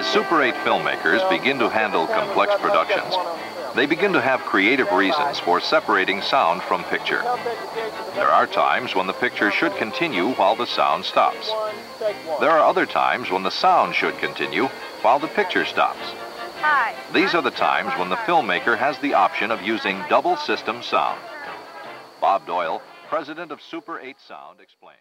As Super 8 filmmakers begin to handle complex productions, they begin to have creative reasons for separating sound from picture. There are times when the picture should continue while the sound stops. There are other times when the sound should continue while the picture stops. These are the times when the filmmaker has the option of using double system sound. Bob Doyle, president of Super 8 Sound, explains.